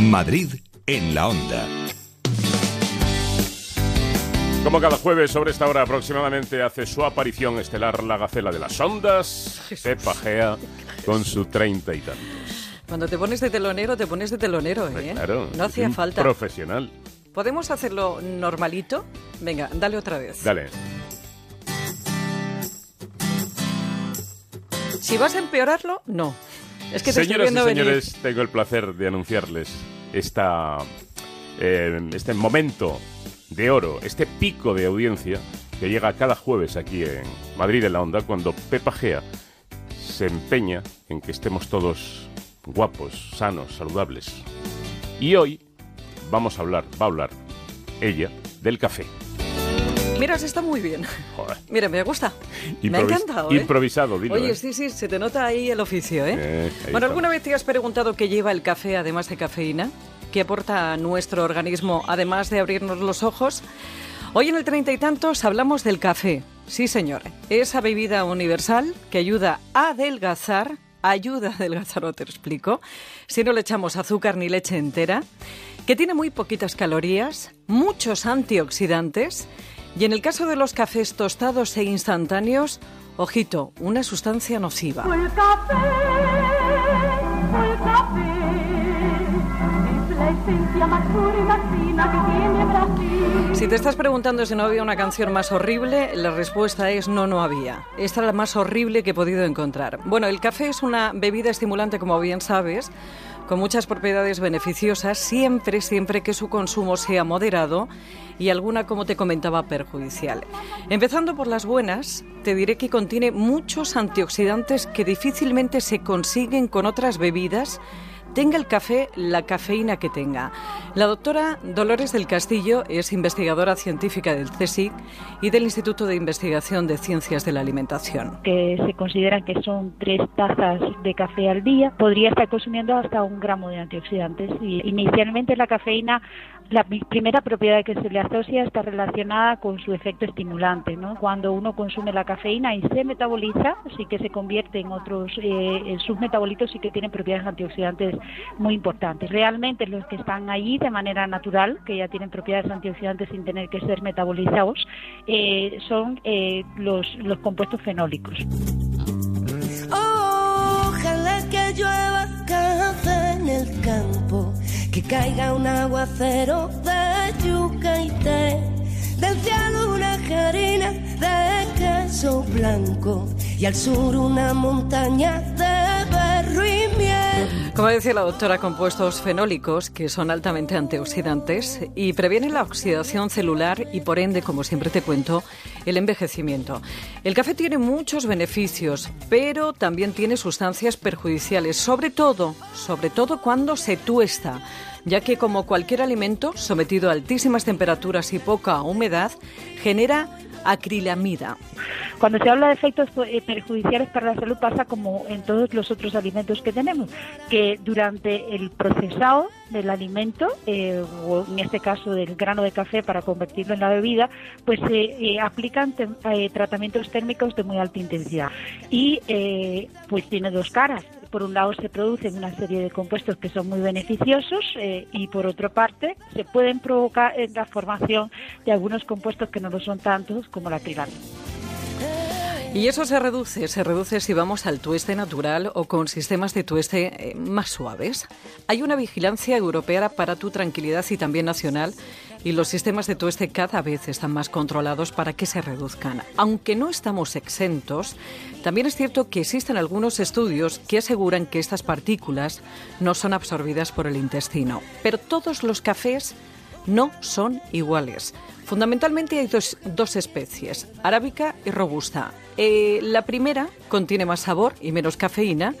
Madrid en la onda. Como cada jueves sobre esta hora aproximadamente hace su aparición estelar la gacela de las ondas, se pajea con su treinta y tantos. Cuando te pones de telonero, te pones de telonero, ¿eh? Claro, no hacía falta. Profesional. ¿Podemos hacerlo normalito? Venga, dale otra vez. Dale. Si vas a empeorarlo, no. Es que te estoy Señoras y venir. señores, tengo el placer de anunciarles esta, eh, este momento de oro, este pico de audiencia que llega cada jueves aquí en Madrid en la Onda cuando Pepa Gea se empeña en que estemos todos guapos, sanos, saludables. Y hoy vamos a hablar, va a hablar ella del café. Mira, se está muy bien. Joder. Mira, me gusta. Me ha encantado, ¿eh? Improvisado, dilo. Oye, ¿eh? sí, sí, se te nota ahí el oficio, ¿eh? Eh, bueno, está. ¿alguna vez te has preguntado qué lleva el café además de cafeína? ¿Qué aporta a nuestro organismo además de abrirnos los ojos? Hoy en el treinta y tantos hablamos del café. Sí, señor. Esa bebida universal que ayuda a adelgazar, ayuda a adelgazar, no te lo explico, si no le echamos azúcar ni leche entera, que tiene muy poquitas calorías, muchos antioxidantes y en el caso de los cafés tostados e instantáneos, ojito, una sustancia nociva. El café, el café, es la esencia más pura y más fina que tiene Brasil. Si te estás preguntando si no había una canción más horrible, la respuesta es no, no había. Esta es la más horrible que he podido encontrar. Bueno, el café es una bebida estimulante, como bien sabes, con muchas propiedades beneficiosas, siempre, siempre que su consumo sea moderado y alguna, como te comentaba, perjudicial. Empezando por las buenas, te diré que contiene muchos antioxidantes que difícilmente se consiguen con otras bebidas tenga el café la cafeína que tenga. La doctora Dolores del Castillo es investigadora científica del CSIC y del Instituto de Investigación de Ciencias de la Alimentación. que se consideran que son tres tazas de café al día, podría estar consumiendo hasta un gramo de antioxidantes. Y inicialmente la cafeína, la pri- primera propiedad que se le asocia está relacionada con su efecto estimulante. ¿no? Cuando uno consume la cafeína y se metaboliza, sí que se convierte en otros, eh, sus metabolitos sí que tienen propiedades antioxidantes muy importantes. Realmente los que están allí de manera natural, que ya tienen propiedades antioxidantes sin tener que ser metabolizados, eh, son eh, los, los compuestos fenólicos. Que caiga un aguacero de yuca y té, del cielo una harina de queso blanco y al sur una montaña de. Como decía la doctora, compuestos fenólicos que son altamente antioxidantes y previenen la oxidación celular y por ende, como siempre te cuento, el envejecimiento. El café tiene muchos beneficios, pero también tiene sustancias perjudiciales, sobre todo, sobre todo cuando se tuesta, ya que como cualquier alimento sometido a altísimas temperaturas y poca humedad, genera acrilamida. Cuando se habla de efectos eh, perjudiciales para la salud pasa como en todos los otros alimentos que tenemos, que durante el procesado del alimento, eh, o en este caso del grano de café para convertirlo en la bebida, pues se eh, aplican tratamientos térmicos de muy alta intensidad. Y pues tiene dos caras. Por un lado se producen una serie de compuestos que son muy beneficiosos eh, y por otra parte se pueden provocar eh, la formación de algunos compuestos que no lo son tantos como la acrilamida. Y eso se reduce, se reduce si vamos al tueste natural o con sistemas de tueste eh, más suaves. Hay una vigilancia europea para tu tranquilidad y también nacional y los sistemas de tueste cada vez están más controlados para que se reduzcan. Aunque no estamos exentos, también es cierto que existen algunos estudios que aseguran que estas partículas no son absorbidas por el intestino. Pero todos los cafés no son iguales. Fundamentalmente hay dos, especies, arábica y robusta. Eh, la primera contiene más sabor y menos cafeína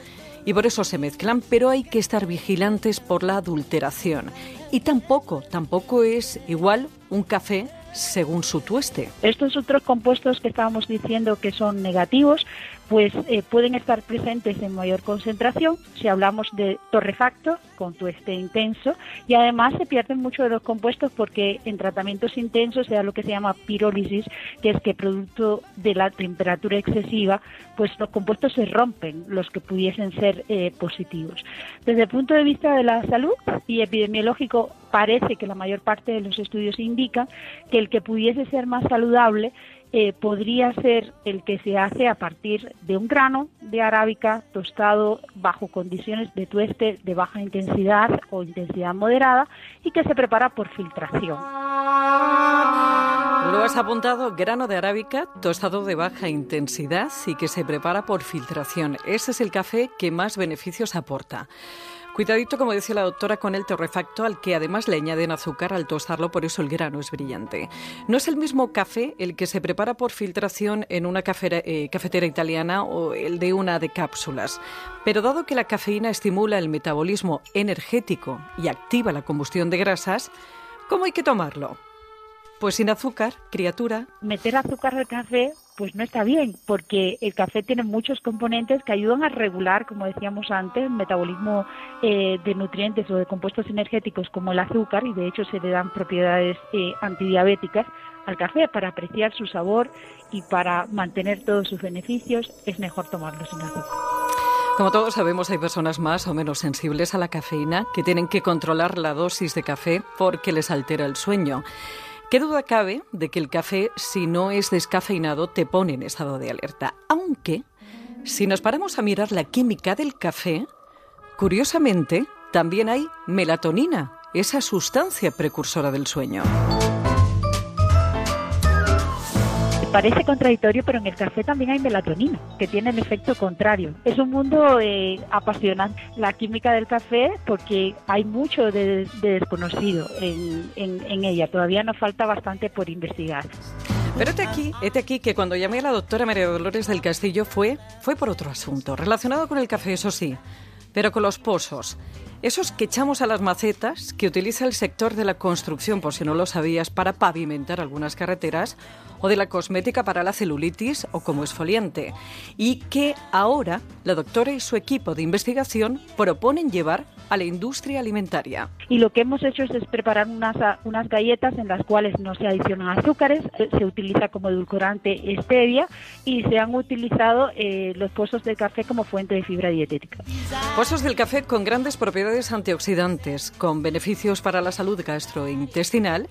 y por eso se mezclan, pero hay que estar vigilantes por la adulteración. Y tampoco, tampoco es igual un café según su tueste. Estos otros compuestos que estábamos diciendo que son negativos, pues eh, pueden estar presentes en mayor concentración si hablamos de torrefacto con tueste intenso y además se pierden mucho de los compuestos porque en tratamientos intensos se da lo que se llama pirólisis, que es que producto de la temperatura excesiva, pues los compuestos se rompen, los que pudiesen ser eh, positivos. Desde el punto de vista de la salud y epidemiológico, parece que la mayor parte de los estudios indican que el que pudiese ser más saludable eh, podría ser el que se hace a partir de un grano de arábica tostado bajo condiciones de tueste de baja intensidad o intensidad moderada y que se prepara por filtración. Lo has apuntado, grano de arábica tostado de baja intensidad y que se prepara por filtración. Ese es el café que más beneficios aporta. Cuidadito, como decía la doctora, con el torrefacto al que además le añaden azúcar al tostarlo, por eso el grano es brillante. No es el mismo café el que se prepara por filtración en una eh, cafetera italiana o el de una de cápsulas. Pero dado que la cafeína estimula el metabolismo energético y activa la combustión de grasas, ¿cómo hay que tomarlo? Pues sin azúcar, criatura. Meter azúcar al café pues no está bien, porque el café tiene muchos componentes que ayudan a regular, como decíamos antes, el metabolismo eh, de nutrientes o de compuestos energéticos como el azúcar, y de hecho se le dan propiedades eh, antidiabéticas al café para apreciar su sabor y para mantener todos sus beneficios, es mejor tomarlo sin azúcar. Como todos sabemos, hay personas más o menos sensibles a la cafeína que tienen que controlar la dosis de café porque les altera el sueño. ¿Qué duda cabe de que el café, si no es descafeinado, te pone en estado de alerta? Aunque, si nos paramos a mirar la química del café, curiosamente, también hay melatonina, esa sustancia precursora del sueño. Parece contradictorio, pero en el café también hay melatonina, que tiene el efecto contrario. Es un mundo eh, apasionante, la química del café, porque hay mucho de, desconocido en, en ella. Todavía nos falta bastante por investigar. Pero este aquí, este aquí que cuando llamé a la doctora María Dolores del Castillo fue, fue por otro asunto, relacionado con el café, eso sí, pero con los pozos. Esos que echamos a las macetas que utiliza el sector de la construcción, por si no lo sabías, para pavimentar algunas carreteras o de la cosmética para la celulitis o como esfoliante, y que ahora la doctora y su equipo de investigación proponen llevar a la industria alimentaria. Y lo que hemos hecho es, preparar unas, unas galletas en las cuales no se adicionan azúcares, eh, se utiliza como edulcorante stevia y se han utilizado eh, los pozos de café como fuente de fibra dietética. Pozos del café con grandes propiedades antioxidantes, con beneficios para la salud gastrointestinal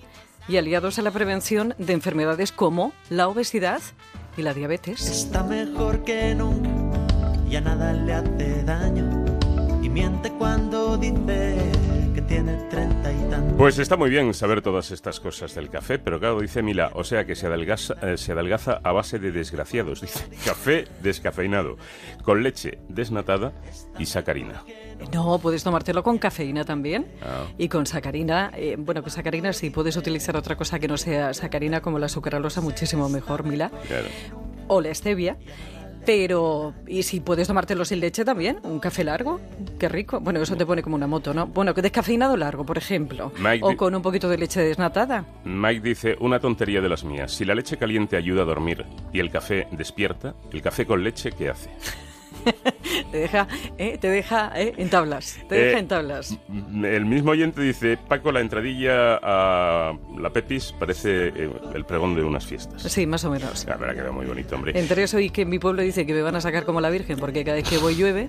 y aliados a la prevención de enfermedades como la obesidad y la diabetes. Está mejor que nunca y a nada le hace daño y miente cuando dice tiene treinta y tantos. Pues está muy bien saber todas estas cosas del café, pero claro, dice Mila, o sea que se adelgaza, eh, se adelgaza a base de desgraciados. Dice, café descafeinado, con leche desnatada y sacarina. No, puedes tomártelo con cafeína también Ah. y con sacarina. eh, bueno, con sacarina sí, puedes utilizar otra cosa que no sea sacarina como la sucralosa, muchísimo mejor, Mila, Claro. o la stevia. Pero, y si puedes tomártelo sin leche también, un café largo, qué rico. Bueno, eso te pone como una moto, ¿no? Bueno, que descafeinado largo, por ejemplo. Mike o con un poquito de leche desnatada. Mike dice, una tontería de las mías. Si la leche caliente ayuda a dormir y el café despierta, ¿el café con leche qué hace? Te deja, eh, te deja eh, en tablas. Te Eh, deja en tablas. El mismo oyente dice, Paco, la entradilla a la Pepis parece eh, el pregón de unas fiestas. Sí, más o menos. La verdad queda muy bonito, hombre. Entre eso y que en mi pueblo dice que me van a sacar como la Virgen porque cada vez que voy llueve,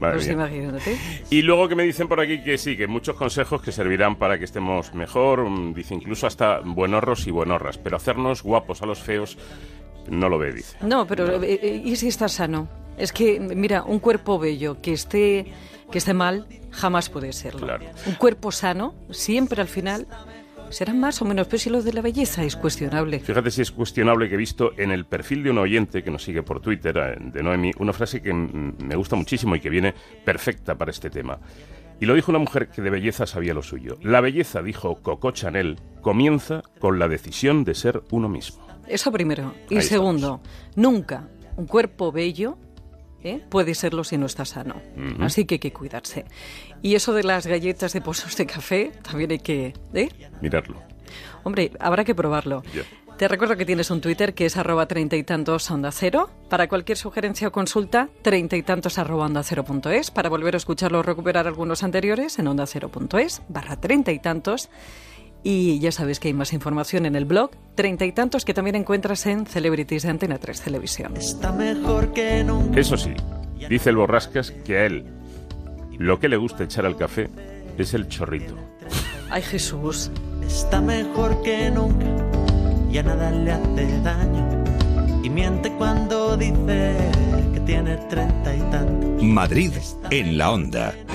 Madre pues imagínate. Y luego que me dicen por aquí que sí, que muchos consejos que servirán para que estemos mejor, mm, dice incluso hasta buenorros y buenorras, pero hacernos guapos a los feos no lo ve, dice. No, pero eh, eh, ¿y si estás sano? Es que, mira, un cuerpo bello que esté, que esté mal jamás puede serlo. Claro. Un cuerpo sano siempre al final será más o menos, pero si lo de la belleza es cuestionable. Fíjate si es cuestionable que he visto en el perfil de un oyente que nos sigue por Twitter, eh, de Noemi, una frase que me gusta muchísimo y que viene perfecta para este tema. Y lo dijo una mujer que de belleza sabía lo suyo. La belleza, dijo Coco Chanel, comienza con la decisión de ser uno mismo. Eso primero. Y Ahí segundo, nunca un cuerpo bello ¿eh? puede serlo si no está sano. Así que hay que cuidarse. Y eso de las galletas de pozos de café también hay que... ¿eh? Mirarlo. Hombre, habrá que probarlo. Te recuerdo que tienes un Twitter que es arroba treinta y tantos onda cero. Para cualquier sugerencia o consulta, treinta y tantos arroba onda cero punto es. Para volver a escucharlo o recuperar algunos anteriores, en onda cero punto es, barra treinta y tantos. Y ya sabes que hay más información en el blog, treinta y tantos, que también encuentras en Celebrities de Antena 3 Televisión. Está mejor que nunca. Eso sí, dice el Borrascas que a él lo que le gusta echar al café es el chorrito. Ay, Jesús. Está mejor que nunca. Ya nada le hace daño. Y miente cuando dice que tiene treinta y tantos. Madrid en la onda.